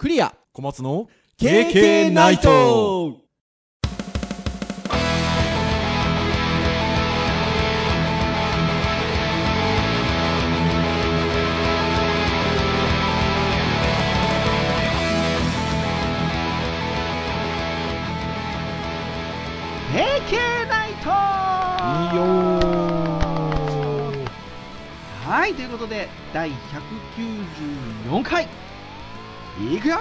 クリア。小松の KK ナイト。平家ナイト。いいよー。はいということで第194回いくよ！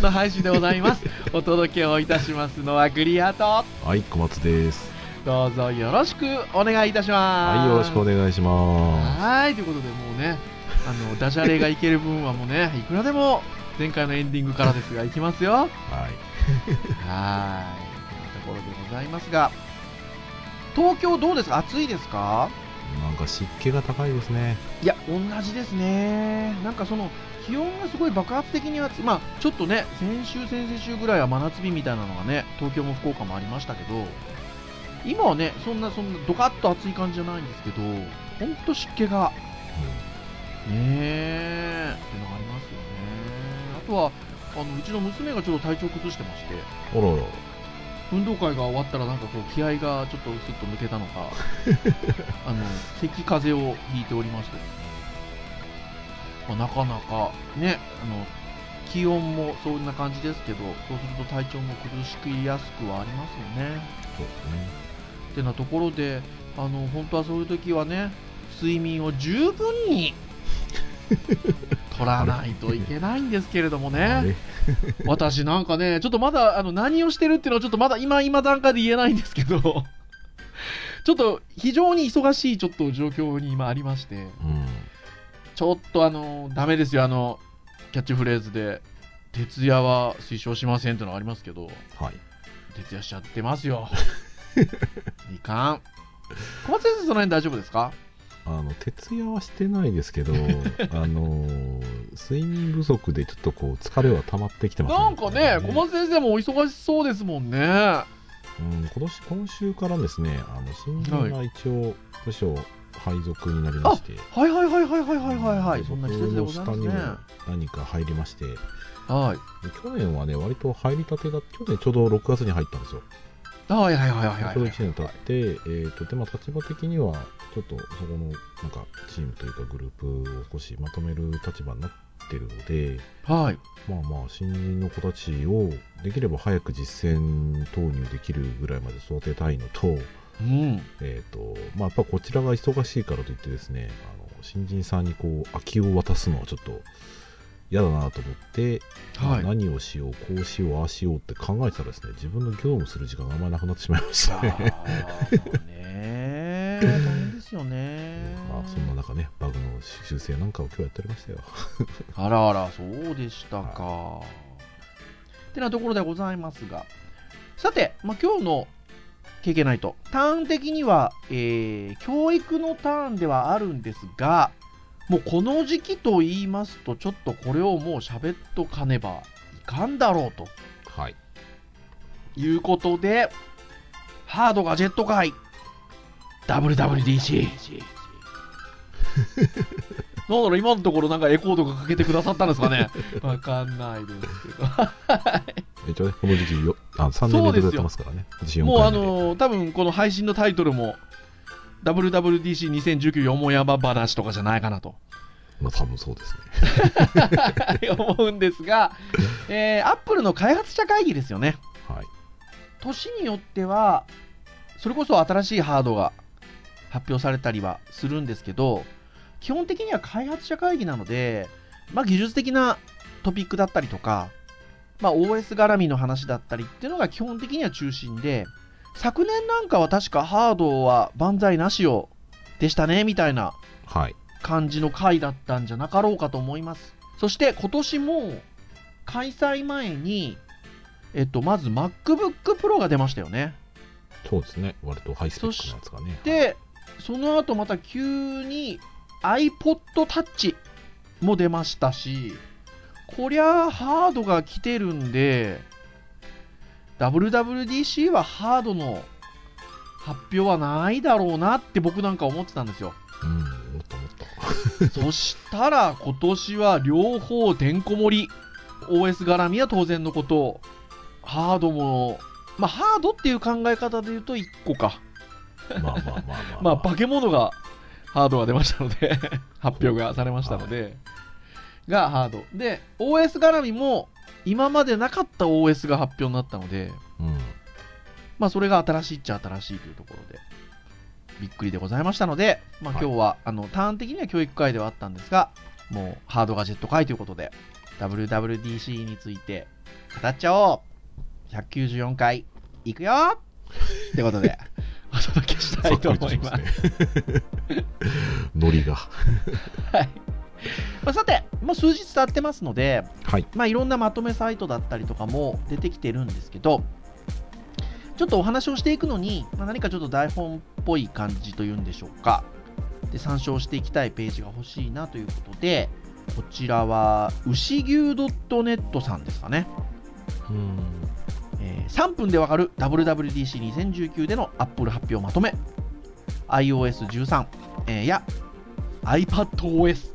の配信でございます。お届けをいたしますのはグリアとはい小松です。どうぞよろしくお願いいたします。はいよろしくお願いします。はいということでもうねあのダジャレがいける分はもうね いくらでも前回のエンディングからですがいきますよ。はい。はい。というところでございますが、東京どうです？か暑いですか？なんか湿気が高いですねいや、同じですね。なんかその、気温がすごい爆発的に暑い。まあ、ちょっとね、先週、先々週ぐらいは真夏日みたいなのがね、東京も福岡もありましたけど、今はね、そんな、そんな、ドカッと暑い感じじゃないんですけど、ほんと湿気が、ねえ、ってのがありますよね。あとは、あのうちの娘がちょっと体調崩してまして、うん、あらら運動会が終わったらなんかこう気合がちょっとスッと抜けたのか あの咳風邪をひいておりまして。まあ、なかなかねあの気温もそんな感じですけどそうすると体調も崩しやすくはありますよね。そうですね。ってなところであの本当はそういう時はね睡眠を十分に 取らないといけないんですけれどもあねれ？私なんかね、ちょっとまだあの何をしてるっていうのはちょっとまだ今、今段階で言えないんですけど、ちょっと非常に忙しいちょっと状況に今ありまして、うん。ちょっとあの、ダメですよ、あの、キャッチフレーズで、徹夜は推奨しませんっていうのがありますけど、はい。徹夜しちゃってますよ。いかん。小松先生、その辺大丈夫ですか？あの徹夜はしてないですけど あの睡眠不足でちょっとこう疲れは溜まってきてますね。なんかね小松先生もお忙しそうですもんね。うん今年今週からですねあの新人が一応部署配属になりまして、はい、はいはいはいはいはいはいはい。そんな季節でございますね。何か入りまして。はい。去年はね割と入りたてだ去年ちょうど6月に入ったんですよ。はいはいはいはいはいちょうど1年経って、えー、とでまあ立場的にはちょっとそこのなんかチームというかグループを少しまとめる立場になってるのではい。まあまあ新人の子たちをできれば早く実践投入できるぐらいまで育てたいのと,、うん。えーとまあ、やっぱこちらが忙しいからといってですねあの新人さんにこう空きを渡すのはちょっと嫌だなと思って、まあはい。何をしようこうしようああしようって考えてたらですね自分の業務する時間があんまりなくなってしまいましたね大変ですよね。まあそんな中ねバグの修正なんかを今日やっておりましたよ。あらあら、そうでしたか。ってなところでございますが、さて、まあ、今日の経験ないと、ターン的には、えー教育のターンではあるんですが、もうこの時期と言いますと、ちょっとこれをもう喋っとかねばいかんだろうとはい。いうことで、ハードガジェット界 WWDC。なんだろう、今のところなんかエコードがかけてくださったんですかね わかんないですけど。一応ねこの時期よあ3年連続やってますからね。私4もうあのー多分この配信のタイトルも WWDC2019 よもやま話とかじゃないかなとまあ多分そうですね。思うんですが、えー、アップルの開発者会議ですよね。はい。年によっては、それこそ新しいハードが発表されたりはするんですけど、基本的には開発者会議なので、まあ、技術的なトピックだったりとか、まあ、OS 絡みの話だったりっていうのが基本的には中心で、昨年なんかは確かハードは万歳なしをでしたねみたいなはい。感じの回だったんじゃなかろうかと思います。そして今年も開催前に、えっと、まず MacBook Pro が出ましたよね。そうですね。割とハイスペックなやつがね。で、その後また急に iPod Touch も出ましたし、こりゃハードが来てるんで、WWDC はハードの発表はないだろうなって僕なんか思ってたんですよ。うん、もっともっと。そしたら今年は両方てんこ盛り。OS 絡みは当然のこと、ハードも、まあ、ハードっていう考え方で言うと1個か。まあまあまあまあ、まあ、化け物がハードが出ましたので、発表がされましたので、がハード。で、OS 絡みも、今までなかった OS が発表になったので、うん。まあ、それが新しいっちゃ新しいというところで、びっくりでございましたので、まあ、はい今日は、あの、ターン的には教育会ではあったんですが、もう、ハードガジェット会ということで、WWDC について語っちゃおう !194 回、いくよ ってことで、お届けしたいと思います。ね。ノリが。はい。まあ、さて、もう数日経ってますので、はい。まあ、いろんなまとめサイトだったりとかも出てきてるんですけど、ちょっとお話をしていくのに、まあ、何かちょっと台本っぽい感じというんでしょうか。で、参照していきたいページが欲しいなということで、こちらは、牛牛 .net さんですかね。うん。えー3分でわかる WWDC2019 での Apple 発表まとめ iOS13、えーや iPadOS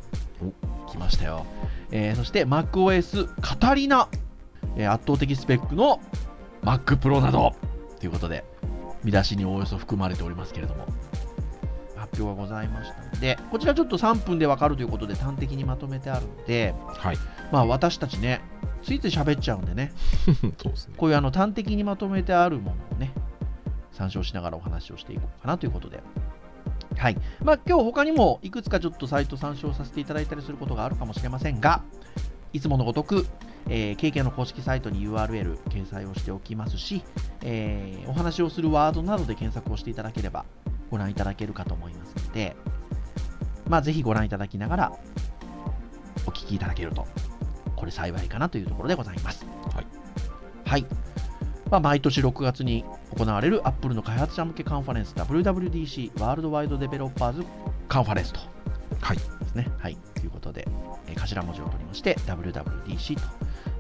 来ましたよ、えーそして MacOS カタリナ、えー圧倒的スペックの Mac Pro などということで見出しにおおよそ含まれておりますけれども発表がございましたのでこちらちょっと3分でわかるということで端的にまとめてあるのではい。まあ私たちねついつい喋っちゃうんでね そうですね。こういうあの端的にまとめてあるものをね、参照しながらお話をしていこうかなということで。はい。まあ今日他にもいくつかちょっとサイト参照させていただいたりすることがあるかもしれませんが、いつものごとく、えー、KK の公式サイトに URL 掲載をしておきますし、えーお話をするワードなどで検索をしていただければご覧いただけるかと思いますので、まあぜひご覧いただきながらお聞きいただけると、これ幸いかなというところでございます。はい。はい。まあ、毎年6月に行われる Apple の開発者向けカンファレンス WWDC ワールドワイドデベロッパーズカンファレンスとはい。ですね。はい。ということで、えー頭文字を取りまして WWDC と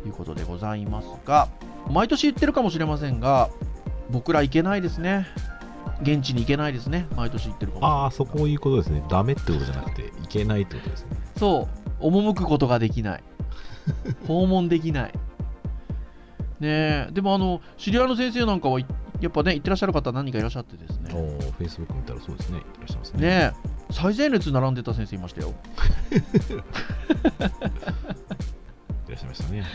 いうことでございますが、毎年言ってるかもしれませんが、僕ら行けないですね。現地に行けないですね。毎年言ってるかもしれないああ、そこいうことですね。ダメってことじゃなくて、いけないってことですね。そう、赴くことができない。訪問できない。ねえ、でもあの、知り合いの先生なんかは、いやっぱね、行ってらっしゃる方何人かいらっしゃってですおね。お、Facebook 見たらそうですね。いらっしゃいますね。ねえ、最前列並んでた先生いましたよ。いらっしゃいましたね。ね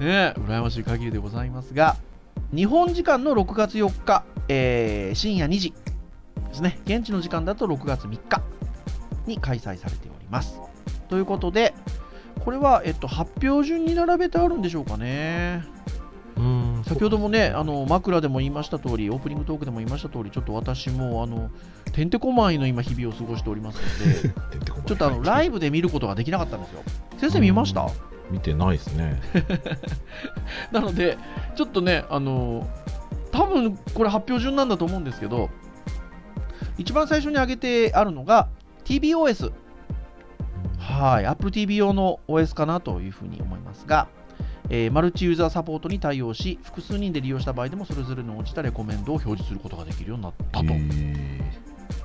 え、羨ましい限りでございますが、日本時間の6月4日、えー深夜2時ですね。現地の時間だと6月3日に開催されております。ということで、これは、えっと、発表順に並べてあるんでしょうかね。うん先ほどもね、あの枕でも言いました通り、オープニングトークでも言いました通り、ちょっと私もあのてんてこまいの今、日々を過ごしておりますので、ちょっとあのライブで見ることができなかったんですよ。先生、見ました？見てないですね。なので、ちょっとね、あの多分これ発表順なんだと思うんですけど、一番最初に挙げてあるのが TBOS、はい、Apple TV 用の OS かなというふうに思いますが、えーマルチユーザーサポートに対応し、複数人で利用した場合でもそれぞれの応じたレコメンドを表示することができるようになったと。へ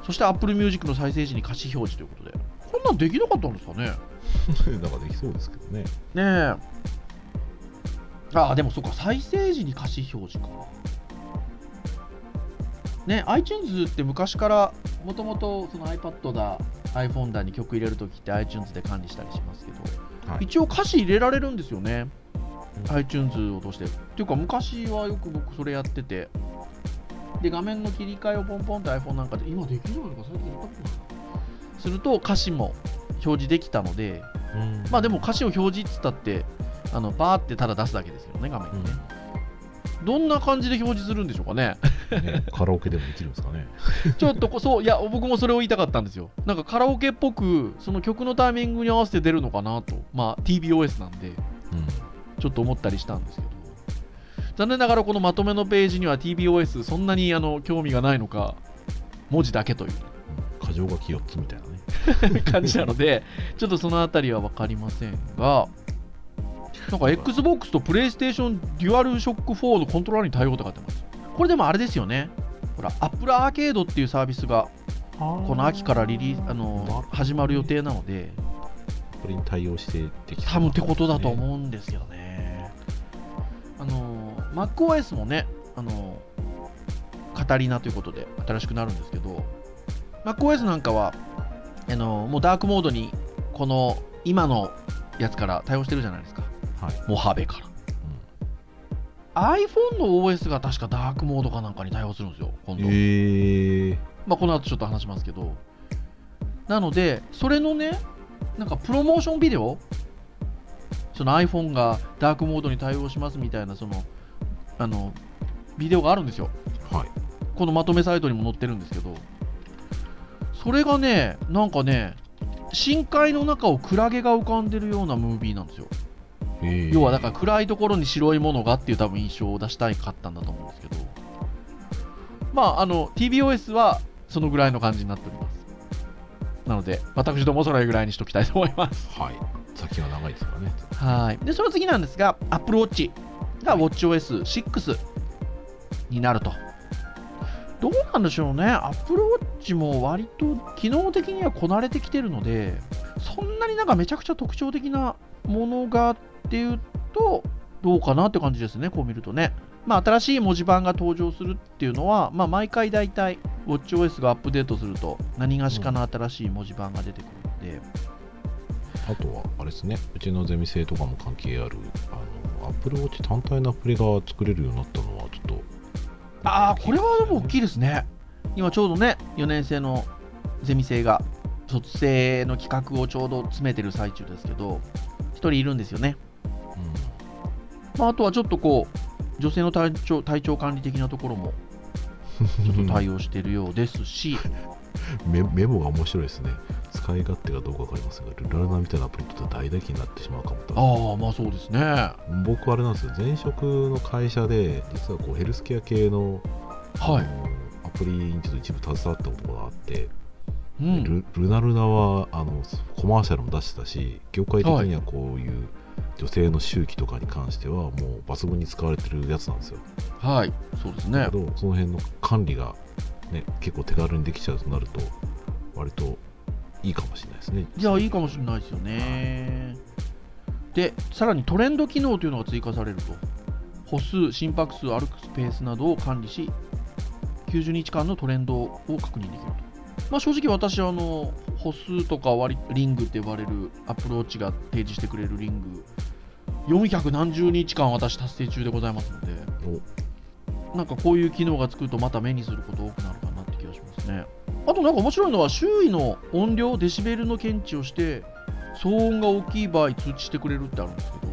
そして Apple Music の再生時に歌詞表示ということで、こんなんできなかったんですかねー なんかできそうですけどね。ねえ。ああ、でもそっか、再生時に歌詞表示か。ね、iTunes って昔からもともとその iPad だ、iPhone だに曲入れるときって iTunes で管理したりしますけど、はい。一応歌詞入れられるんですよね、うん iTunes を通して。っていうか、昔はよく僕それやってて、で、画面の切り替えをポンポンって iPhone なんかで、今できるのか最近やったことないすると歌詞も表示できたので、うんまあでも歌詞を表示っつったって、あのバーってただ出すだけですよね、画面にね。どんな感じで表示するんでしょうかね。ね カラオケでもできるんですかね。ちょっとこそう、いや、僕もそれを言いたかったんですよ。なんかカラオケっぽく、その曲のタイミングに合わせて出るのかなと。まあ TBOS なんで、うん。ちょっと思ったりしたんですけど。残念ながらこのまとめのページには TBOS そんなにあの興味がないのか、文字だけという箇条書き4つみたいなね。感じなので、ちょっとそのあたりは分かりませんが、なんか XBOX と PlayStation Dual Shock 4のコントローラーに対応って書いてます。これでもあれですよね。ほら、Apple Arcade っていうサービスがこの秋からリリースあの始まる予定なので、プリに対応してでき多分ってことだと思うんですけどね。あの、MacOS もね、あの、カタリナということで新しくなるんですけど、MacOS なんかは、あの、もうダークモードに、この今のやつから対応してるじゃないですか。はい、モハベから。iPhone の OS が確かダークモードかなんかに対応するんですよ、今度。えー、まあ、この後ちょっと話しますけど。なので、それのね、なんかプロモーションビデオ、その iPhone がダークモードに対応しますみたいな、その、あの、ビデオがあるんですよ。はい、このまとめサイトにも載ってるんですけど、それがね、なんかね、深海の中をクラゲが浮かんでるようなムービーなんですよ。えー、要はだから暗いところに白いものがっていう多分印象を出したいかったんだと思うんですけど、まあ、あの TBOS はそのぐらいの感じになっております。なので、私どもそれぐらいにしときたいと思います。はい、先が長いですからね。はい。で、その次なんですが、Apple Watch が WatchOS6 になると。どうなんでしょうね、Apple Watch も割と機能的にはこなれてきてるので、そんなになんかめちゃくちゃ特徴的なものがっていうと、どうかなって感じですね、こう見るとね。まあ、新しい文字盤が登場するっていうのは、まあ、毎回大体 WatchOS がアップデートすると、何がしかの新しい文字盤が出てくるので、あとは、あれですね、うちのゼミ生とかも関係ある、あの、Apple Watch 単体のアプリが作れるようになったのは、ちょっと、ああ、これはでも大きいですね。今ちょうどね、4年生のゼミ生が卒生の企画をちょうど詰めてる最中ですけど、1人いるんですよね。まあ、あとはちょっとこう、女性の体調体調管理的なところも ちょっと対応しているようですし、メメモが面白いですね。使い勝手がどうかわかりませんが、ルラルナみたいなアプリと大打撃になってしまうかもと。ああ、まあそうですね。僕あれなんですよ、前職の会社で、実はこうヘルスケア系の,、はいアプリにちょっと一部携わったことがあって、うん、ルルナルナはあのコマーシャルも出してたし、業界的にはこういう女性の周期とかに関しては、もう抜群に使われてるやつなんですよ。はい、そうですねだけ。ど、その辺の管理が、ね、結構手軽にできちゃうとなると、割といいかもしれないですね。じゃあいいかもしれないですよね。で、さらにトレンド機能というのが追加されると。歩数、心拍数、歩くスペースなどを管理し、90日間のトレンドを確認できると。まあ、正直私はあの歩数とか割リングって呼ばれるアプローチが提示してくれるリング400何十日間私達成中でございますのでなんかこういう機能がつくとまた目にすること多くなるかなって気がしますねあとなんか面白いのは周囲の音量デシベルの検知をして騒音が大きい場合通知してくれるってあるんですけど。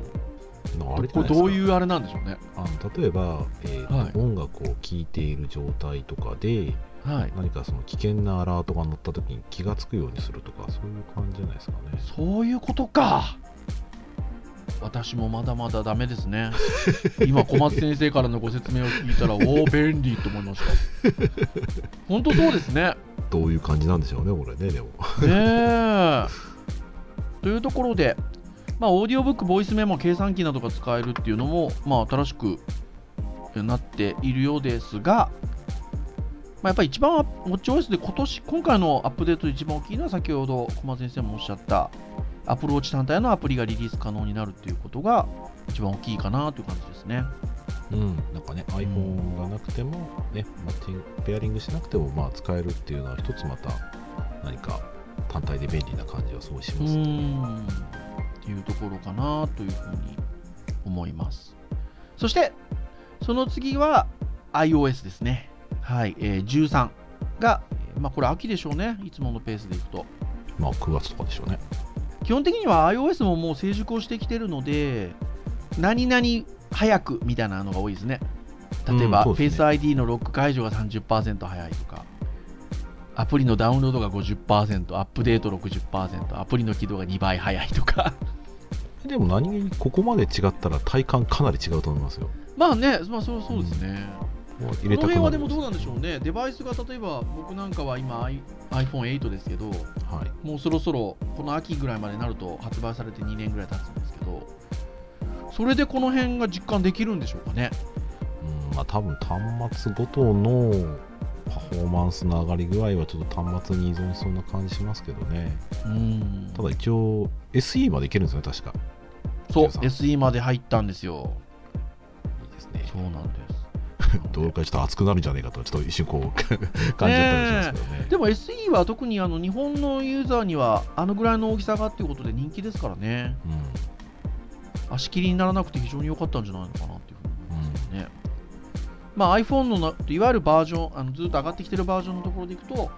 あれこれどういうあれなんでしょうね。あの例えば、えーはい。音楽を聴いている状態とかではい。何かその危険なアラートが鳴った時に気がつくようにするとかそういう感じじゃないですかね。そういうことか。私もまだまだダメですね。今小松先生からのご説明を聞いたらおお便利と思いました。本当そうですねどういう感じなんでしょうねこれねでもね というところで、まあ、オーディオブック、ボイスメモ、計算機などが使えるっていうのも、まあ、新しくなっているようですが、まあ、やっぱり一番、WatchOS で今年、今回のアップデートで一番大きいのは、先ほど小松先生もおっしゃった、アプローチ単体のアプリがリリース可能になるっていうことが、一番大きいかなという感じですね。うんなんかね iPhone がなくてもねマッチングペアリングしなくてもまあ使えるっていうのは一つまた何か単体で便利な感じはすごいしうますねっていうところかなというふうに思います。そして、その次は iOS ですね。はい、えー13が、えーまあ、これ秋でしょうね、いつものペースでいくと。まあ9月とかでしょうね基本的には iOS ももう成熟をしてきてるので、何々早くみたいなのが多いですね。例えば、うんそうですね Face ID のロック解除が30%早いとか、アプリのダウンロードが50%、アップデート60%、アプリの起動が2倍早いとか。でも何気にここまで違ったら体感かなり違うと思いますよまあね、まあそうそうですね。入このれたくなる辺はでもどうなんでしょうね。デバイスが例えば僕なんかは今 i- iPhone8 ですけど、はいもうそろそろこの秋ぐらいまでになると発売されて2年ぐらい経つんですけど、それでこの辺が実感できるんでしょうかね。うんまあ多分端末ごとのパフォーマンスの上がり具合はちょっと端末に依存しそうな感じしますけどね。うん。ただ一応 SE までいけるんですよね確か。そう13 SE まで入ったんですよ。いいですね。そうなんです。どうかちょっと熱くなるんじゃないかとちょっと一瞬こう 感じちゃったりしますけどね。でも SE は特にあの日本のユーザーにはあのぐらいの大きさがっていうことで人気ですからね。うん足切りにならなくて非常に良かったんじゃないのかなっていうふうに思いますね、うん。まあ、iPhone のないわゆるバージョンあのずっと上がってきてるバージョンのところでいくと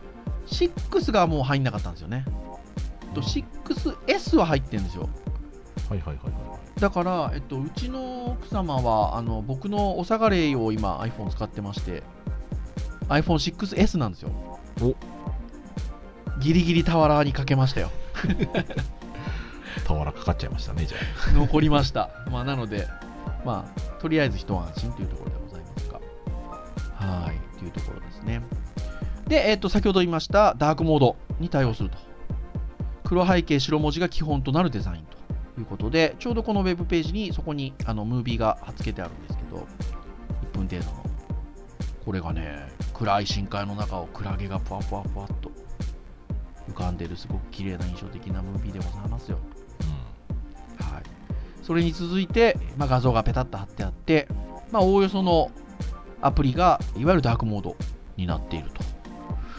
6がもう入んなかったんですよね。と 6S は入ってるんですよ。はいはいはいはだから、えっと、うちの奥様はあの僕のお下がれを今 iPhone 使ってまして iPhone6S なんですよ。お。ギリギリ俵にかけましたよ。い 俵かかっちゃいましたねじゃあ 残りました。まあ、なので、まあ、とりあえず一安心というところでございますが。はい、というところですね。で、えっ、と、先ほど言いましたダークモードに対応すると。黒背景、白文字が基本となるデザインということで、ちょうどこのウェブページにそこにあのムービーが貼っつけてあるんですけど、1分程度の。これがね、暗い深海の中をクラゲがぷわぷわぷわっと浮かんでるすごく綺麗な印象的なムービーでございますよ。あ、はい、それに続いて、まあ、画像がペタッと貼ってあって、まあ、おおよそのアプリがいわゆるダークモードになっていると。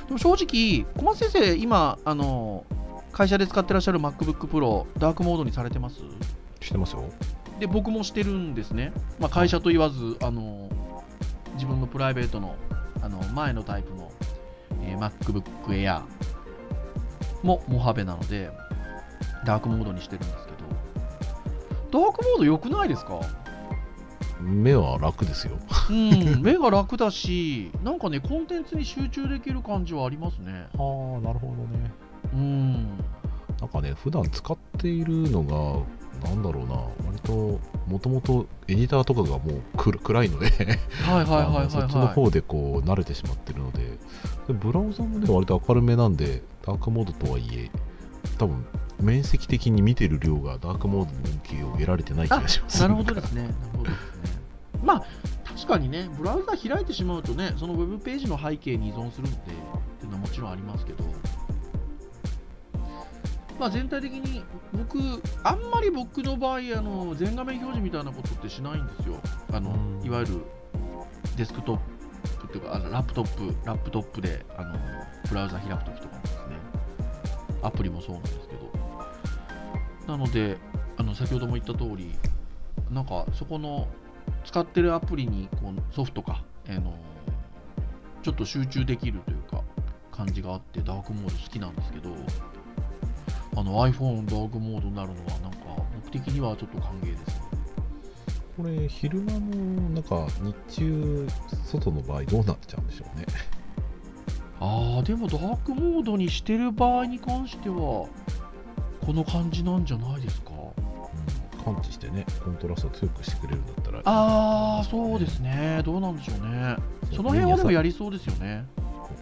でも正直、小松先生、今、あの会社で使ってらっしゃる MacBook Pro、ダークモードにされてます？うん、してますよで、僕もしてるんですね。まあ、会社と言わず、あの自分のプライベートのあの前のタイプの、えー MacBook Air もモハベなので、ダークモードにしてるんですけど、ダークモード良くないですか？目は楽ですようん、目が楽だし、なんかね、コンテンツに集中できる感じはありますね。はあなるほどねうん。なんかね普段使っているのがなんだろうな割ともともとエディターとかがもうく暗いのではいはいはいはい、あのそっちのはい。方でこう慣れてしまってるのででブラウザもね割と明るめなんでダークモードとはいえ多分面積的に見てる量がダークモードの恩恵を得られてない気がしますなるほどですね。なるほどですね。まあ、確かにね、ブラウザ開いてしまうとね、そのウェブページの背景に依存するので、っていうのはもちろんありますけど、まあ、全体的に僕、あんまり僕の場合、あの全画面表示みたいなことってしないんですよ。あのうんいわゆるデスクトップっていうか、あのラップトップ、ラップトップであのブラウザ開くときとかもですね、アプリもそうなんですけど、なので、あの先ほども言った通り、なんかそこの使ってるアプリにこうソフトか、あのちょっと集中できるというか感じがあってダークモード好きなんですけどあの iPhone ダークモードになるのはなんか僕的にはちょっと歓迎ですね。これ昼間のなんか日中外の場合どうなっちゃうんでしょうね。ああでもダークモードにしてる場合に関してはこの感じなんじゃないですか？うん、感知してねコントラスト強くしてくれるんだったら。ああそうですね。どうなんでしょうね。その辺はでもやりそうですよね。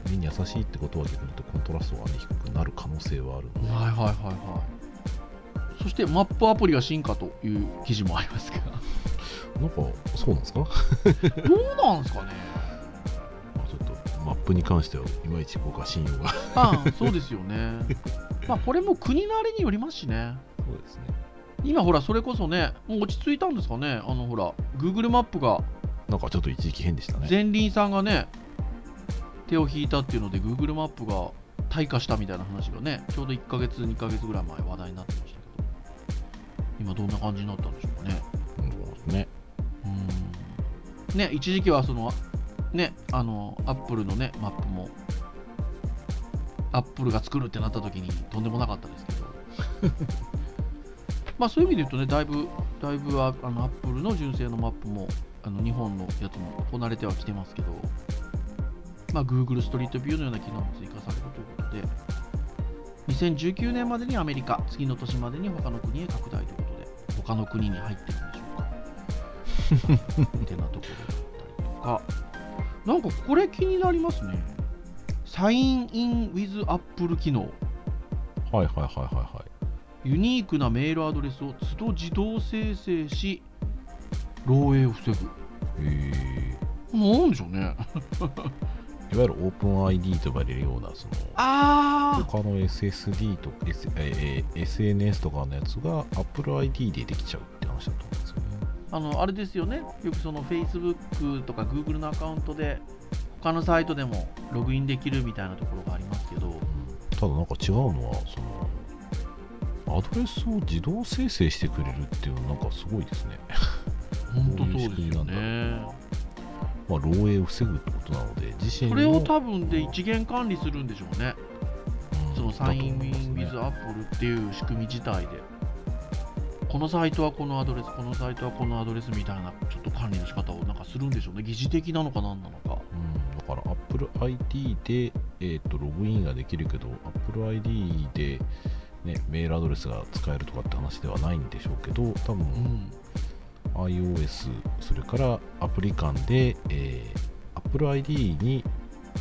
目に優しいってことは逆に言うとコントラストが、ね、低くなる可能性はあるので、はいはいはいはい。そしてマップアプリが進化という記事もありますが。なんかそうなんですか、まどうなんですかね。あ、ちょっとマップに関してはいまいち僕は信用が。ああそうですよねまあこれも国のあれによりますしね。そうですね。今ほらそれこそねもう落ち着いたんですかね。あのほら Google マップが。なんかちょっと一時期変でしたね。前輪さんがね手を引いたっていうので Google マップが退化したみたいな話がねちょうど1ヶ月2ヶ月ぐらい前話題になってましたけど。今どんな感じになったんでしょうかね。うんそうね。うん。ね一時期はそのねあのアップルのねマップもアップルが作るってなった時にとんでもなかったですけど。まあそういう意味で言うとねだいぶだいぶあのアップルの純正のマップもあの日本のやつもこなれてはきてますけど。まあ Google ストリートビューのような機能も追加されるということで。2019年までにアメリカ次の年までに他の国へ拡大ということで。他の国に入ってるんでしょうか。ってなところだったりとか、なんかこれ気になりますね。サインイン with Apple 機能。はいはいはいはいはいユニークなメールアドレスを都度自動生成し、漏洩を防ぐ。へなんでしょうね。いわゆるオープン ID と呼ばれるようなそのあ他の SSD とか、S えー SNS とかのやつが Apple ID でできちゃうって話だと思うんですよね。ああのあれですよねよくその Facebook とか Google のアカウントで他のサイトでもログインできるみたいなところがありますけど。ただなんか違うのはそのアドレスを自動生成してくれるっていうのなんかすごいですね。本当そうですよね。まあ、漏洩を防ぐってことなので自身のそれを多分で一元管理するんでしょうね。うんそのサインインだと思いますね。with Apple っていう仕組み自体でこのサイトはこのアドレスこのサイトはこのアドレスみたいなちょっと管理の仕方をなんかするんでしょうね。疑似的なのか何なのか。うん、だから Apple ID で、えー、とログインができるけど Apple ID で、ね、メールアドレスが使えるとかって話ではないんでしょうけど多分、うん。iOS それからアプリ間で、えー Apple ID に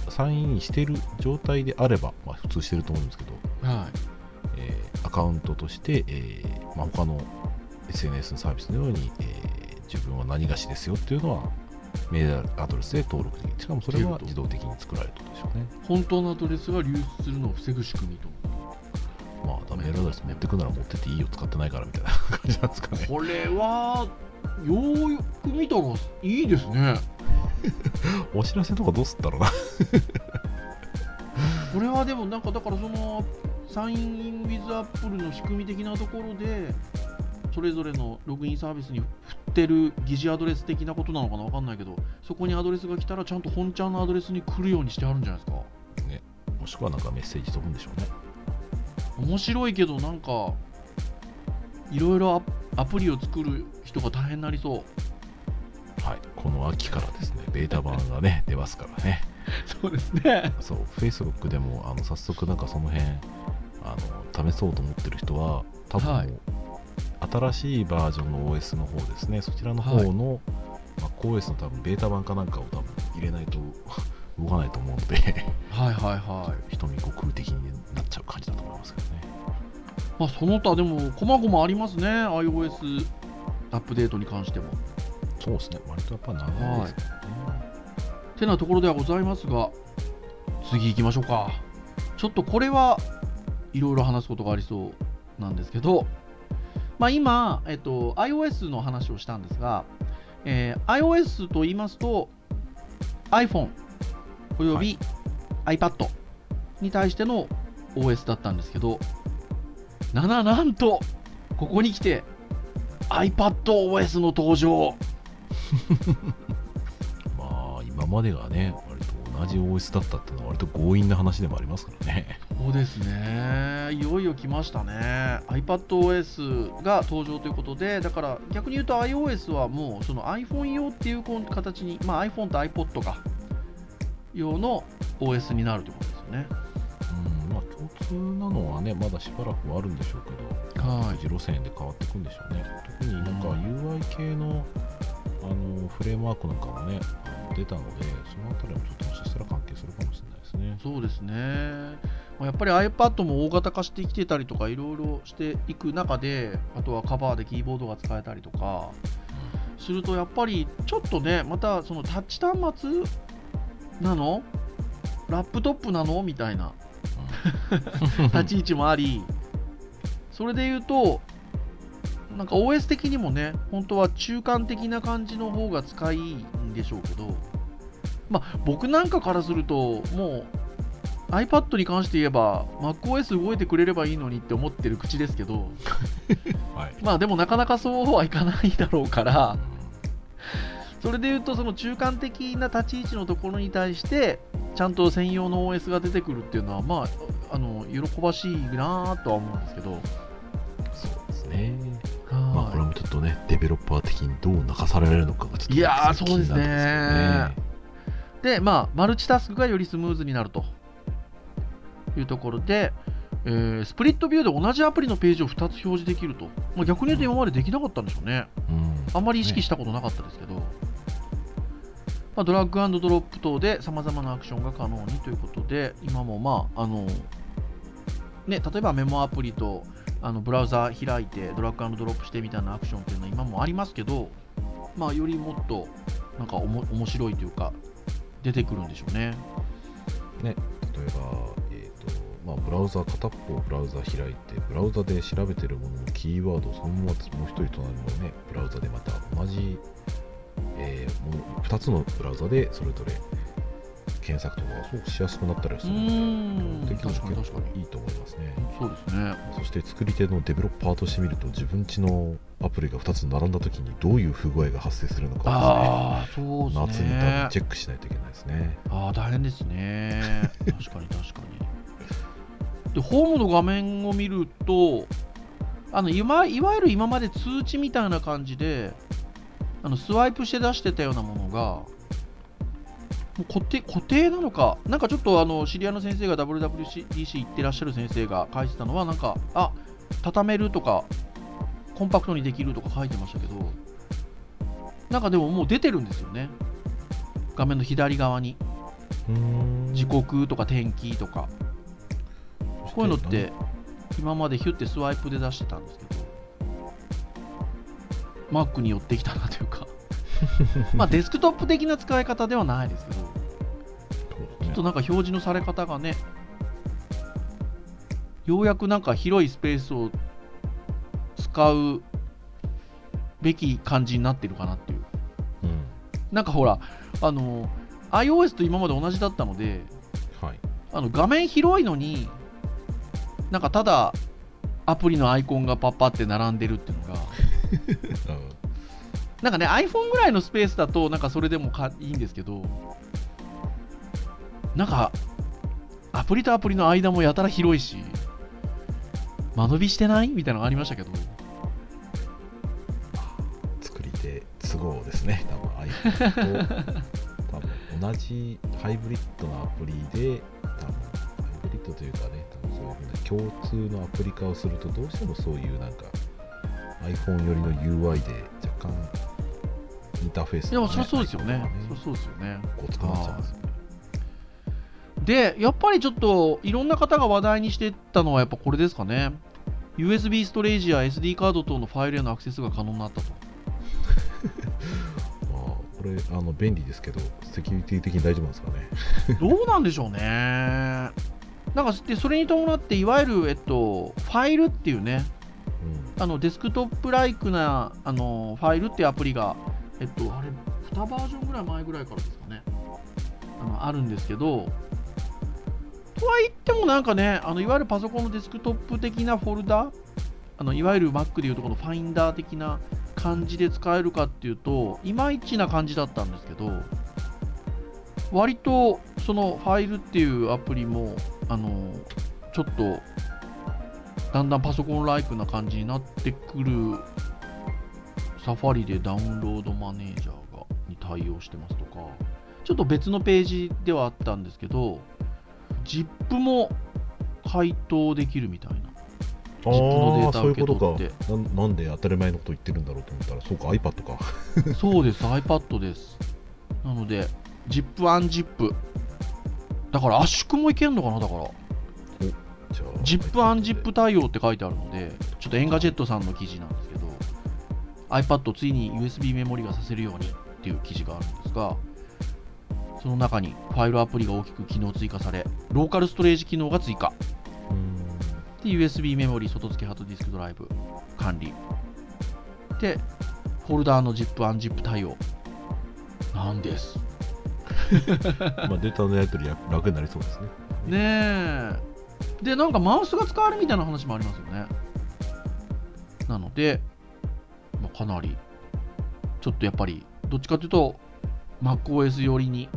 サインインしてる状態であれば、まあ、普通してると思うんですけど、はい。えーアカウントとして、えーまあ、他の SNS のサービスのように、えー自分は何がしですよっていうのはメールアドレスで登録できる。しかもそれは自動的に作られるとでしょうね。本当のアドレスが流出するのを防ぐ仕組みと。まあ、メールアドレス持ってくなら持ってっていいよ使ってないからみたいな 感じなんですかね。これはようく見たらいいですね。お知らせとかどうすったろうな。これはでもなんかだからそのサインイン with Apple の仕組み的なところでそれぞれのログインサービスに振ってる疑似アドレス的なことなのかなわかんないけどそこにアドレスが来たらちゃんと本ちゃんのアドレスに来るようにしてあるんじゃないですか？もしくはなんかメッセージ飛ぶんでしょうね。面白いけどなんかいろいろアアプリを作る人が大変になりそう。はい。この秋からですね。ベータ版がね出ますからね。そうですね。そう。Facebook でもあの早速なんかその辺あの試そうと思ってる人は多分はい。新しいバージョンの OS の方ですね。そちらの方の、MacOS の多分ベータ版かなんかを多分入れないと 動かないと思うのではいはいはい。瞳悟空的になっちゃう感じだと思いますけどね。まあその他でも細々ありますね。iOS アップデートに関しても。そうですね。割とやっぱ長いですからね、てなところではございますが次行きましょうか。ちょっとこれはいろいろ話すことがありそうなんですけどまあ今、えっと、iOS の話をしたんですが、えー iOS と言いますと iPhone および iPad に対しての OS だったんですけどなななんとここに来て iPadOS の登場。まあ今までがね同じ OS だったっていうのは割と強引な話でもありますからね。そうですね、いよいよ来ましたね。iPadOS が登場ということで、だから逆に言うと iOS はもうその iPhone 用っていう形に、まあ、iPhone と iPod か用の OS になるということですよね。うん。まあ共通なのはねまだしばらくはあるんでしょうけどはい。路線で変わっていくんでしょうね。特になんかうん。UI 系のあのフレームワークなんかもね出たのでそのあたりもちょっね。そうですね。まあやっぱり iPad も大型化してきてたりとかいろいろしていく中で、あとはカバーでキーボードが使えたりとかすると、やっぱりちょっとね、またそのタッチ端末なの？ラップトップなの？みたいな。立ち位置もあり、それで言うと、なんか OS 的にもね、本当は中間的な感じの方が使いんでしょうけど、まあ、僕なんかからすると、もう iPad に関して言えば、MacOS 動いてくれればいいのにって思ってる口ですけど、はい。まあでもなかなかそうはいかないだろうから、それで言うと、その中間的な立ち位置のところに対して、ちゃんと専用の OS が出てくるっていうのは、まあ、あの喜ばしいなとは思うんですけど、そうですね。まあこれはもちょっとねデベロッパー的にどう泣かされるのかがちょっといやーそうですねでまあ、マルチタスクがよりスムーズになると。いうところで、えースプリットビューで同じアプリのページを2つ表示できると、まあ、逆に言うと今までできなかったんでしょうね。けどねあんまり意識したことなかったですけど、まあ、ドラッグアンドドロップ等でさまざまなアクションが可能にということで、今もまあ、あの、ね、例えばメモアプリとあのブラウザ開いてドラッグアンドドロップしてみたいなアクションっていうのは今もありますけど、まあ、よりもっとなんかおも面白いというか、出てくるんでしょうね。ね、例えば、えーとまあ、ブラウザ片っぽブラウザ開いてブラウザで調べてるもののキーワードをそのままもう一人隣のねブラウザでまた同じ、えー、もの2つのブラウザでそれぞれ検索とかがすごくしやすくなったりするのでうん。できる確かに確かに。いいと思いますね。そうですね。そして作り手のデベロッパーとして見ると自分ちのアプリが2つ並んだ時にどういう不具合が発生するのかをああそうでですすね。ね夏に多分チェックしないといけないですね。ああ大変ですね。確かに確かに。でホームの画面を見るとあの今いわゆる今まで通知みたいな感じであのスワイプして出してたようなものがもう固定固定なのかなんかちょっとあの知り合いの先生が WWDC 行ってらっしゃる先生が書いてたのはなんかあ畳めるとかコンパクトにできるとか書いてましたけどなんかでももう出てるんですよね。画面の左側に。時刻とか天気とか。こういうのって今までヒュッてスワイプで出してたんですけど Mac に寄ってきたなというか。まあデスクトップ的な使い方ではないですけど。ちょっとなんか表示のされ方がねようやくなんか広いスペースを使うべき感じになってるかなっていう。うん。なんかほらあの iOS と今まで同じだったのではい。あの画面広いのになんかただアプリのアイコンがパッパって並んでるっていうのが なんかね iPhone ぐらいのスペースだとなんかそれでもかいいんですけどなんかアプリとアプリの間もやたら広いし間延びしてない？みたいなのがありましたけど。作り手都合ですね。多分 iPhone と多分同じハイブリッドなアプリで多分ハイブリッドというかね多分そういう共通のアプリ化をするとどうしてもそういうなんか iPhone 寄りの UI で若干インターフェースでもそりゃそうですよね。アイコンがそりゃそうですよね。ごつくなっちゃうんですよ。ねでやっぱりちょっといろんな方が話題にしてたのはやっぱこれですかね。USB ストレージや SD カード等のファイルへのアクセスが可能になったと。まあこれあの便利ですけどセキュリティ的に大丈夫なんですかね。どうなんでしょうね。なんかでそれに伴っていわゆる、えっと、ファイルっていうねあのデスクトップライクなあのファイルっていうアプリが、えっと、あれ2バージョンぐらい前ぐらいからですかね。あのあるんですけどとは言ってもなんかねあのいわゆるパソコンのデスクトップ的なフォルダあのいわゆる Mac でいうとこのファインダー的な感じで使えるかっていうといまいちな感じだったんですけど割とそのファイルっていうアプリもあのちょっとだんだんパソコンライクな感じになってくるサファリでダウンロードマネージャーがに対応してますとかちょっと別のページではあったんですけど ZIP も解凍できるみたいな。あ ZIP のデータあそういうこと受けか。なんなんで当たり前のこと言ってるんだろうと思ったらそうか iPad か。そうです iPad です。なので ZIP アン ZIP だから圧縮もいけんのかなだから。じゃあ ZIP アン ZIP 対応って書いてあるので、ちょっと Engadget さんの記事なんですけど、iPad ついに USB メモリがさせるようにっていう記事があるんですが、その中にファイルアプリが大きく機能追加され、ローカルストレージ機能が追加。で、USB メモリ外付けハードディスクドライブ管理。で、フォルダーの ZIP アン ZIP 対応なんです。まあデータのやり取り楽楽になりそうですねねえ。で、なんかマウスが使われるみたいな話もありますよね。なので、まあ、かなり、ちょっとやっぱり、どっちかというと、MacOS 寄りに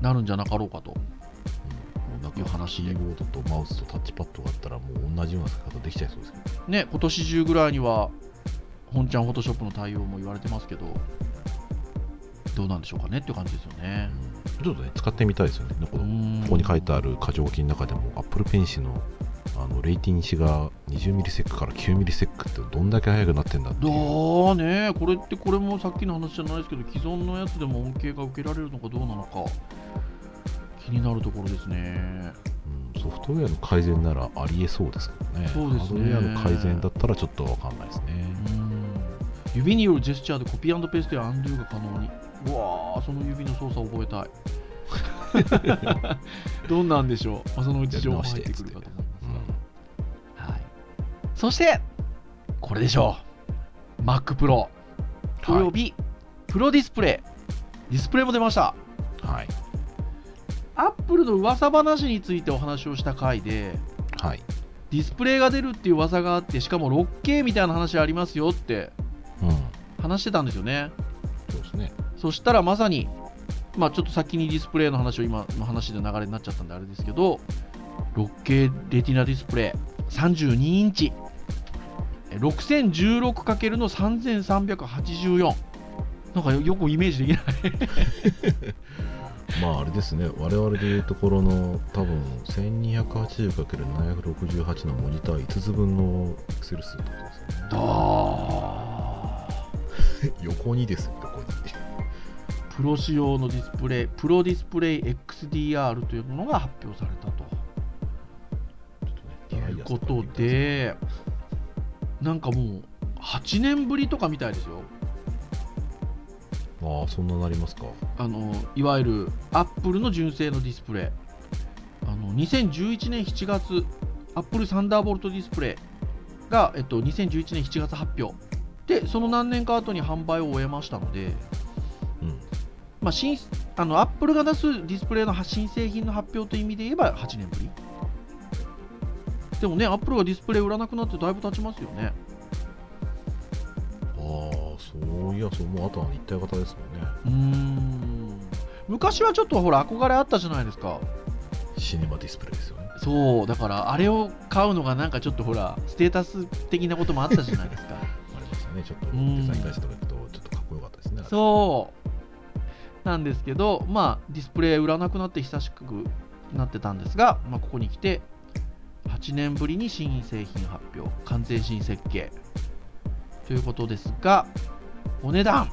なるんじゃなかろうかと。うん。なんかいう話でキーボードとマウスとタッチパッドがあったらもう同じような使い方できちゃいそうですけど。ね、今年中ぐらいには、本ちゃんフォトショップの対応も言われてますけど、どうなんでしょうかねっていう感じですよね。ちょっとね使ってみたいですよね。こうのん。ここに書いてある箇条記の中でも Apple Pencil のあのレイティンシが20ミリセックから9ミリセックってどんだけ速くなってんだっていう。だね。これってこれもさっきの話じゃないですけど既存のやつでも恩恵が受けられるのかどうなのか。気になるところですね。うんソフトウェアの改善ならありえそうですけどね。そうですね。ハードウェアの改善だったらちょっとわかんないですね。うん。指によるジェスチャーでコピーペーストやアンドゥが可能に。うわーその指の操作を覚えたい。どんなんでしょう、まあ、そのうち情報入ってくるかとそしてこれでしょう。Mac Pro およびプロディスプレイ。ディスプレイも出ました。はい。アップルの噂話についてお話をした回ではい。ディスプレイが出るっていう噂があってしかも 6K みたいな話ありますよってうん。話してたんですよね。そうですね。そしたらまさにまあちょっと先にディスプレイの話を今の話で流れになっちゃったんであれですけど 6K レティナディスプレイ32インチ 6016× の3384なんかよくイメージできない。まああれですね。我々でいうところの多分 1280×768 のモニター5つ分のピクセル数ってことですよね。あ横にですよ横にプロ仕様のディスプレイプロディスプレイ XDR というものが発表されたと。とねいうことでなんかもう8年ぶりとかみたいですよ。ああそんななりますか？あのいわゆるアップルの純正のディスプレイ。あの2011年7月 Apple Thunderbolt Display が、えっと、2011年7月発表。でその何年か後に販売を終えましたので、うん。まあ、新あのアップルが出すディスプレイの新製品の発表という意味で言えば8年ぶりでもねアップルがディスプレイ売らなくなってだいぶ経ちますよね。ああそういやそうもうあとは一体型ですもんね。うーん。昔はちょっとほら憧れあったじゃないですか。シネマディスプレイですよね。そうだからあれを買うのがなんかちょっとほらステータス的なこともあったじゃないですか。ありましたねちょっとうんデザイン会社とか行くとちょっとかっこよかったですねそう。なんですけどまあディスプレイ売らなくなって久しくなってたんですが、まあ、ここに来て8年ぶりに新製品発表完全新設計。ということですがお値段。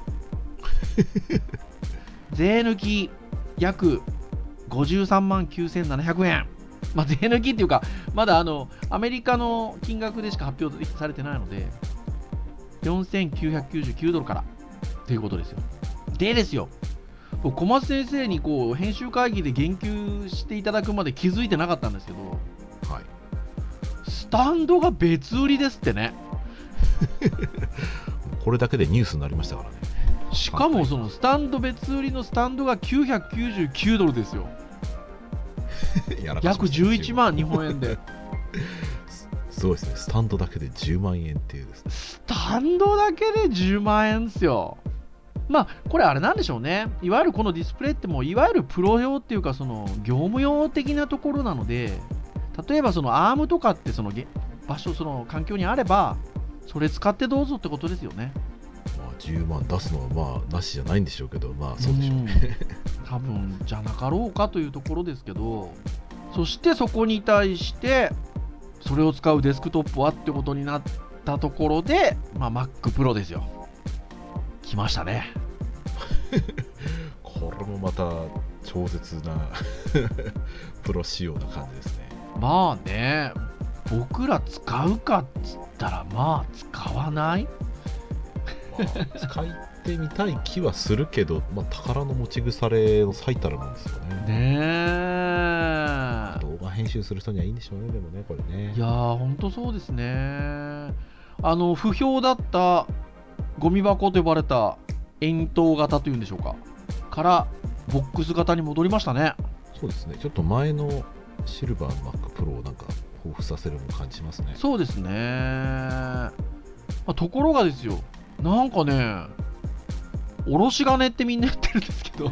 税抜き約53万9700円。まあ、税抜きっていうか、まだあのアメリカの金額でしか発表されてないので、4999ドルから。ということですよ。でですよ、僕小松先生にこう編集会議で言及していただくまで気づいてなかったんですけど、はいスタンドが別売りですってね。これだけでニュースになりましたからねしかもそのスタンド別売りのスタンドが999ドルですよ。約ましたね11万日本円で。すごいですねスタンドだけで10万円っていうですねスタンドだけで10万円ですよ。まあ、これあれなんでしょうね。いわゆるこのディスプレイってもう、いわゆるプロ用っていうか、その業務用的なところなので、例えばその ARM とかってそのげ場所、その環境にあれば、それ使ってどうぞってことですよね。まあ、10万出すのはまあなしじゃないんでしょうけどまあそうでしょうねうん多分じゃなかろうかというところですけど、そしてそこに対して、それを使うデスクトップはってことになったところで、まあ、Mac Pro ですよ。来ましたね。これもまた超絶な プロ仕様な感じですねまあね、僕ら使うかっつったら、まあ使わない？まあ、使ってみたい気はするけど、まあ、宝の持ち腐れの最たるもんですよねねえ。動画編集する人にはいいんでしょうねでもねこれねいやー、ほんとそうですね。あの、不評だったゴミ箱と呼ばれた円筒型というんでしょうか。から、ボックス型に戻りましたね。そうですねちょっと前のシルバーの Mac Pro をなんか彷彿させるような感じしますねそうですね。まあ、ところがですよ、なんかね、おろし金ってみんな言ってるんですけど、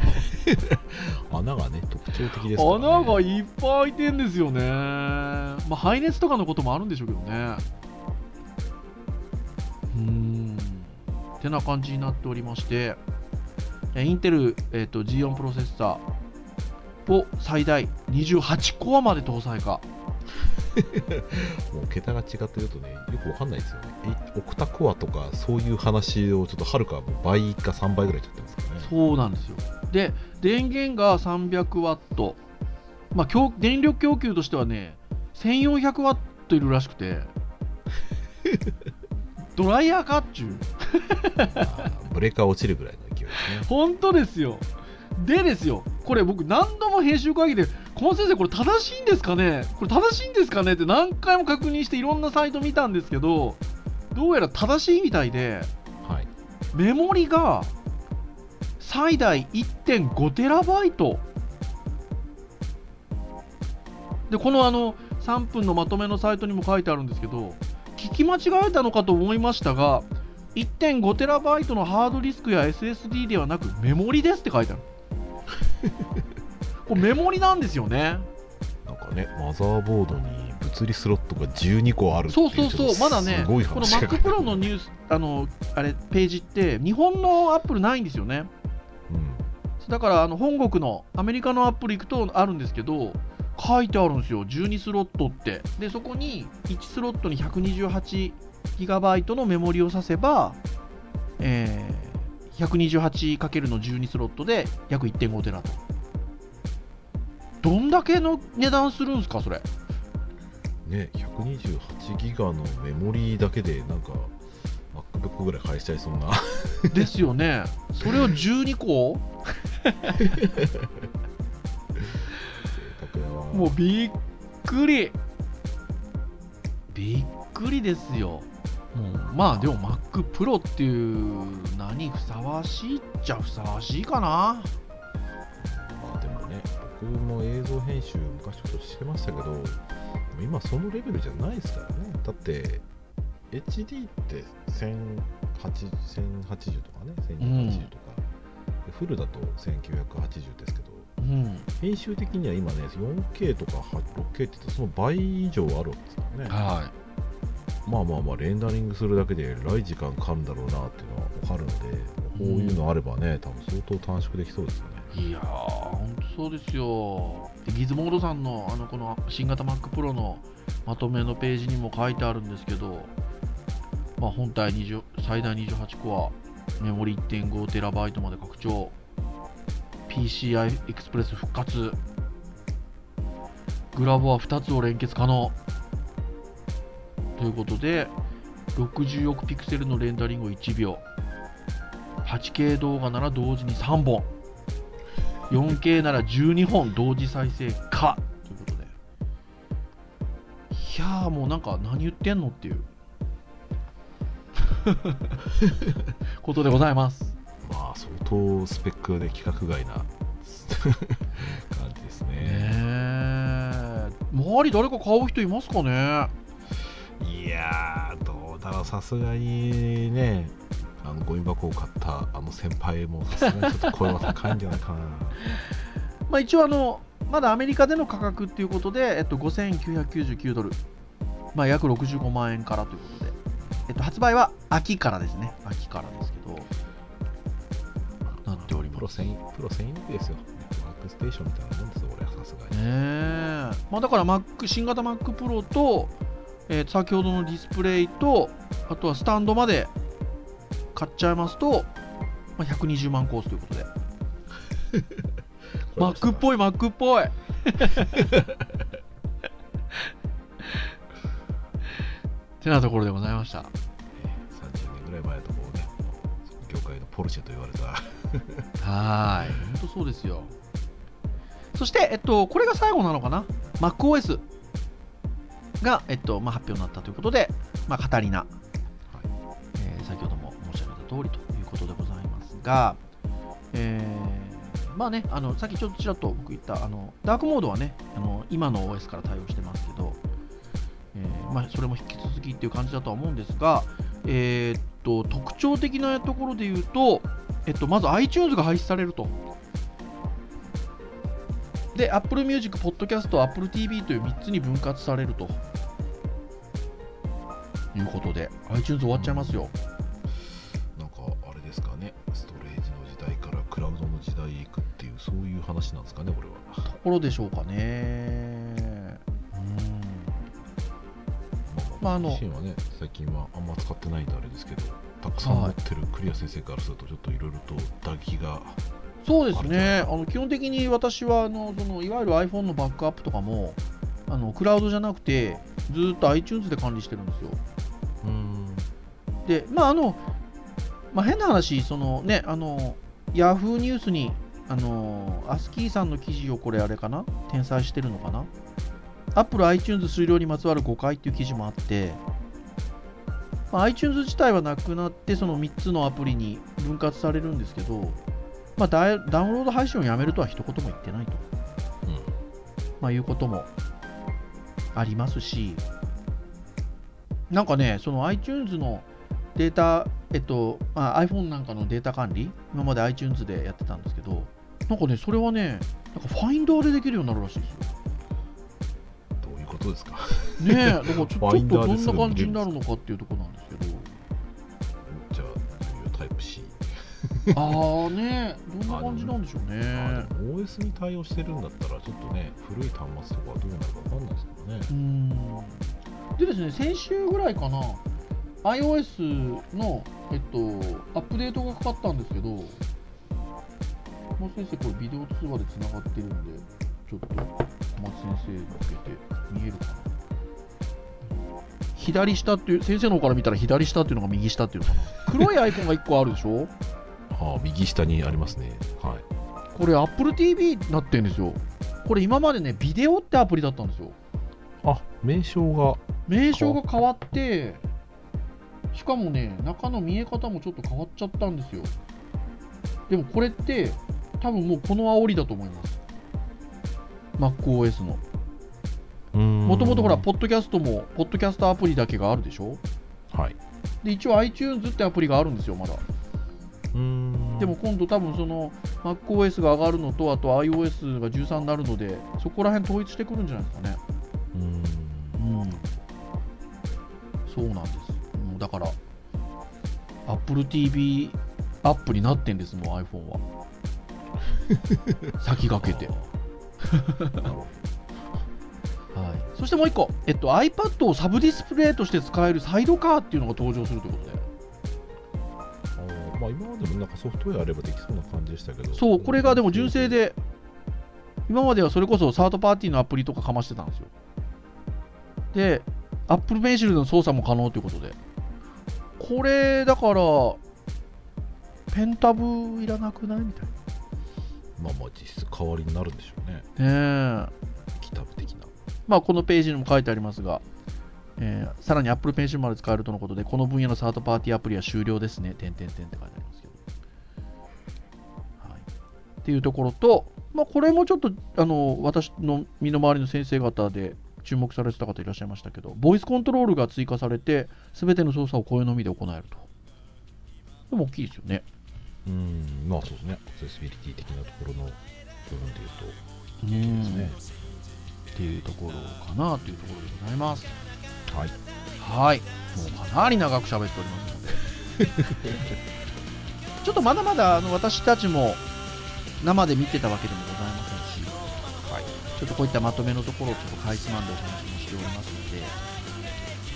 穴がね特徴的ですから、ね、穴がいっぱい開いてんですよね。まあ、排熱とかのこともあるんでしょうけどね。うーん。てな感じになっておりまして、えインテル、えー、と G4 プロセッサーを最大28コアまで搭載か。もう桁が違ってるとねよくわかんないですよねえオクタコアとかそういう話をちょっとはるか倍か3倍ぐらいちゃってますからねそうなんですよ。で、電源が300ワット。まあ、供電力供給としてはね、1400ワットいるらしくて、ドライヤーかっちゅう。まあブレーカー落ちるぐらいの勢いですね 本当ですよ。でですよ、これ僕何度も編集会議で小松先生これ正しいんですかね？これ正しいんですかね？って何回も確認していろんなサイト見たんですけどどうやら正しいみたいではい。メモリが最大1.5テラバイト。でこのあの3分のまとめのサイトにも書いてあるんですけど聞き間違えたのかと思いましたが1.5テラバイトのハードディスクや SSD ではなくメモリですって書いてあるこれメモリなんですよね。なんかねマザーボードに物理スロットが12個あるっていうそうそうそう。まだねこの話が書いて Mac ある Pro のニュースあのあれページって日本のアップルないんですよね。うん。だからあの本国のアメリカのアップル行くとあるんですけど書いてあるんですよ。12スロットって。でそこに1スロットに 128GB のメモリを挿せば、えー、128× の12スロットで約1.5テラと。どんだけの値段するんですかそれ？ね128ギガのメモリーだけでなんか MacBook ぐらい返しちゃいそうな。ですよね。それを12個 もうびっくり。びっくりですよもうまあでも Mac Pro っていう名にふさわしいっちゃふさわしいかな。まあでもね僕も映像編集昔ちょっとしてましたけど今そのレベルじゃないですからね。だって HD って1080 1080とかね1280とか、でフルだと1980ですけどうん。編集的には今ね 4K とか 6K って言ってその倍以上あるわけですからね。はまあまあまあレンダリングするだけでえらい時間かかるんだろうなっていうのは分かるのでこういうのあればね多分相当短縮できそうですよね。いいやーほんとそうですよ。でギズモードさんのあのこの新型 Mac Pro のまとめのページにも書いてあるんですけど、まあ、本体20最大28コアメモリ 1.5TB まで拡張 PCI Express 復活。グラボは2つを連結可能ということで60億ピクセルのレンダリングを1秒。8K 動画なら同時に3本。4K なら12本。同時再生可。ということで。いやーもうなんか何言ってんのっていう。ことでございます。まあ相当スペックで規格外な。感じですね。ねえ。周り誰か買う人いますかね？いやーどうだろうさすがにねあのゴミ箱を買ったあの先輩もさすがにちょっと声は高いんじゃないかな。まあ一応あのまだアメリカでの価格っていうことで、えっと、5999ドル、まあ、約65万円からということで、えっと、発売は秋からですね。秋からですけど。なっております。プロ専プロ専用機ですよ。ワークステーションみたいなもんですよ俺はさすがに。ねえ。まあ、だから Mac 新型 Mac Pro と、えー先ほどのディスプレイとあとはスタンドまで買っちゃいますと、まあ、120万コースということで。Mac っぽい Mac っぽい。てなところでございました。30年ぐらい前だとこうね業界のポルシェと言われた。はーい。本当そうですよ。そして、えっと、これが最後なのかな？MacOS が、えっとまあ、発表になったということで、まあ、カタリナ、えー先ほども申し上げた通りということでございますが、えーまあね、あのさっきちょっとちらっと僕言ったあのダークモードはねあの今の OS から対応してますけど、えーまあ、それも引き続きっていう感じだとは思うんですが、えーっと特徴的なところで言うと、えっと、まず iTunes が廃止されると。で、Apple Music、Podcast、Apple TV という3つに分割されると。いうことで、iTunes 終わっちゃいますよ。なんかあれですかね。ストレージの時代からクラウドの時代へ行くっていうそういう話なんですかねこれは。ところでしょうかね。うん。まああの自身はね最近はあんま使ってないんであれですけどたくさん持ってるクリア先生からするとちょっといろいろと打撃がそうですね、あの基本的に私はあのそのいわゆる iPhone のバックアップとかもあのクラウドじゃなくて、ずっと iTunes で管理してるんですよ。うん。で、まああのまあ、変な話、そのね、あの Yahoo ニュースにあのーアスキーさんの記事をこれあれかな？転載してるのかな？Apple iTunes 終了にまつわる誤解っていう記事もあって、まあ、iTunes 自体はなくなってその3つのアプリに分割されるんですけど、まあ、ダウンロード配信をやめるとは一言も言ってないと、まあ、いうこともありますし。なんかねその iTunes のデータ、えっとまあ、iPhone なんかのデータ管理今まで iTunes でやってたんですけどなんかねそれはねなんかファインダーでできるようになるらしいですよ。どういうことですか？ねえ、だからちょちょっとどんな感じになるのかっていうところなんですああね、どんな感じなんでしょうあね。でも OS に対応してるんだったらちょっとね古い端末とかはどうなるかわかんないですけどねうーんでですね、先週ぐらいかな、iOS の、えっと、アップデートがかかったんですけど、小松先生、これビデオ通話でつながってるんで、ちょっと小松先生に向けて見えるかな。左下っていう、先生の方から見たら左下っていうのが右下っていうのかな。黒いアイコンが1個あるでしょ？ああ右下にありますねはいこれ Apple TV になってるんですよ。これ今までね、ビデオってアプリだったんですよ。あ名称が名称が変わって、しかもね、中の見え方もちょっと変わっちゃったんですよ。でもこれって、多分もうこの煽りだと思います。MacOS の。ももともとほら、ポッドキャストも、ポッドキャストアプリだけがあるでしょ？はいで、一応 iTunes ってアプリがあるんですよ、まだ。うーんでも今度多分その MacOS が上がるのと、あと iOS が13になるので、そこら辺統一してくるんじゃないですかね。うーんうん、そうなんです。もうだから、Apple TV アップになってんです、もう iPhone は。先駆けて。はい、そしてもう一個、えっと、iPad をサブディスプレイとして使えるサイドカーっていうのが登場するということで、まあ今までもなんかソフトウェアあればできそうな感じでしたけどそう、これがでも純正で、今まではそれこそサードパーティーのアプリとかかましてたんですよ。で、Apple Pencil の操作も可能ということで、これ、だから、ペンタブいらなくないみたいなまあまあ実質代わりになるんでしょうね。ねえ。キタブ的なまあ、このページにも書いてありますが、えーさらに Apple Pencil まで使えるとのことで、この分野のサードパーティーアプリは終了ですね。点々点って書いてありますけど。はい、っていうところと、まあ、これもちょっとあの私の身の回りの先生方で注目されてた方いらっしゃいましたけど、ボイスコントロールが追加されて、すべての操作を声のみで行えると。でも大きいですよね。うーんまあそうですねアクセシビリティ的なところの部分で言ううんとねっていうところかなというところでございます。はい。はい、もうかなり長く喋っておりますので、ちょっとまだまだあの私たちも生で見てたわけでもございませんし、はい。ちょっとこういったまとめのところをちょっとかいつまんでお話もしておりますので、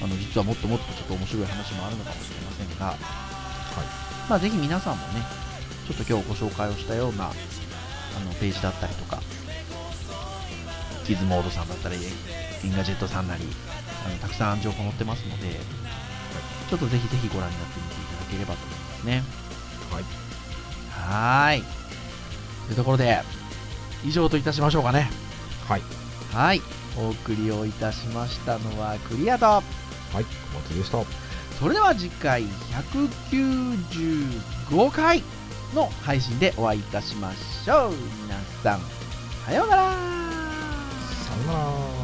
あの実はもっともっとちょっと面白い話もあるのかもしれませんが、まあ、ぜひ皆さんもね、ちょっと今日ご紹介をしたようなあのページだったりとか、 Gizmodo さんだったり、 Engadget さんなり、あのたくさん情報載ってますので、ちょっとぜひぜひご覧になってみていただければと思いますね。はいはーい。というところで、以上といたしましょうかね。はいはい。お送りをいたしましたのはクリアと、はい小松でしたそれでは次回195回の配信でお会いいたしましょう。皆さん、さようなら。さよな。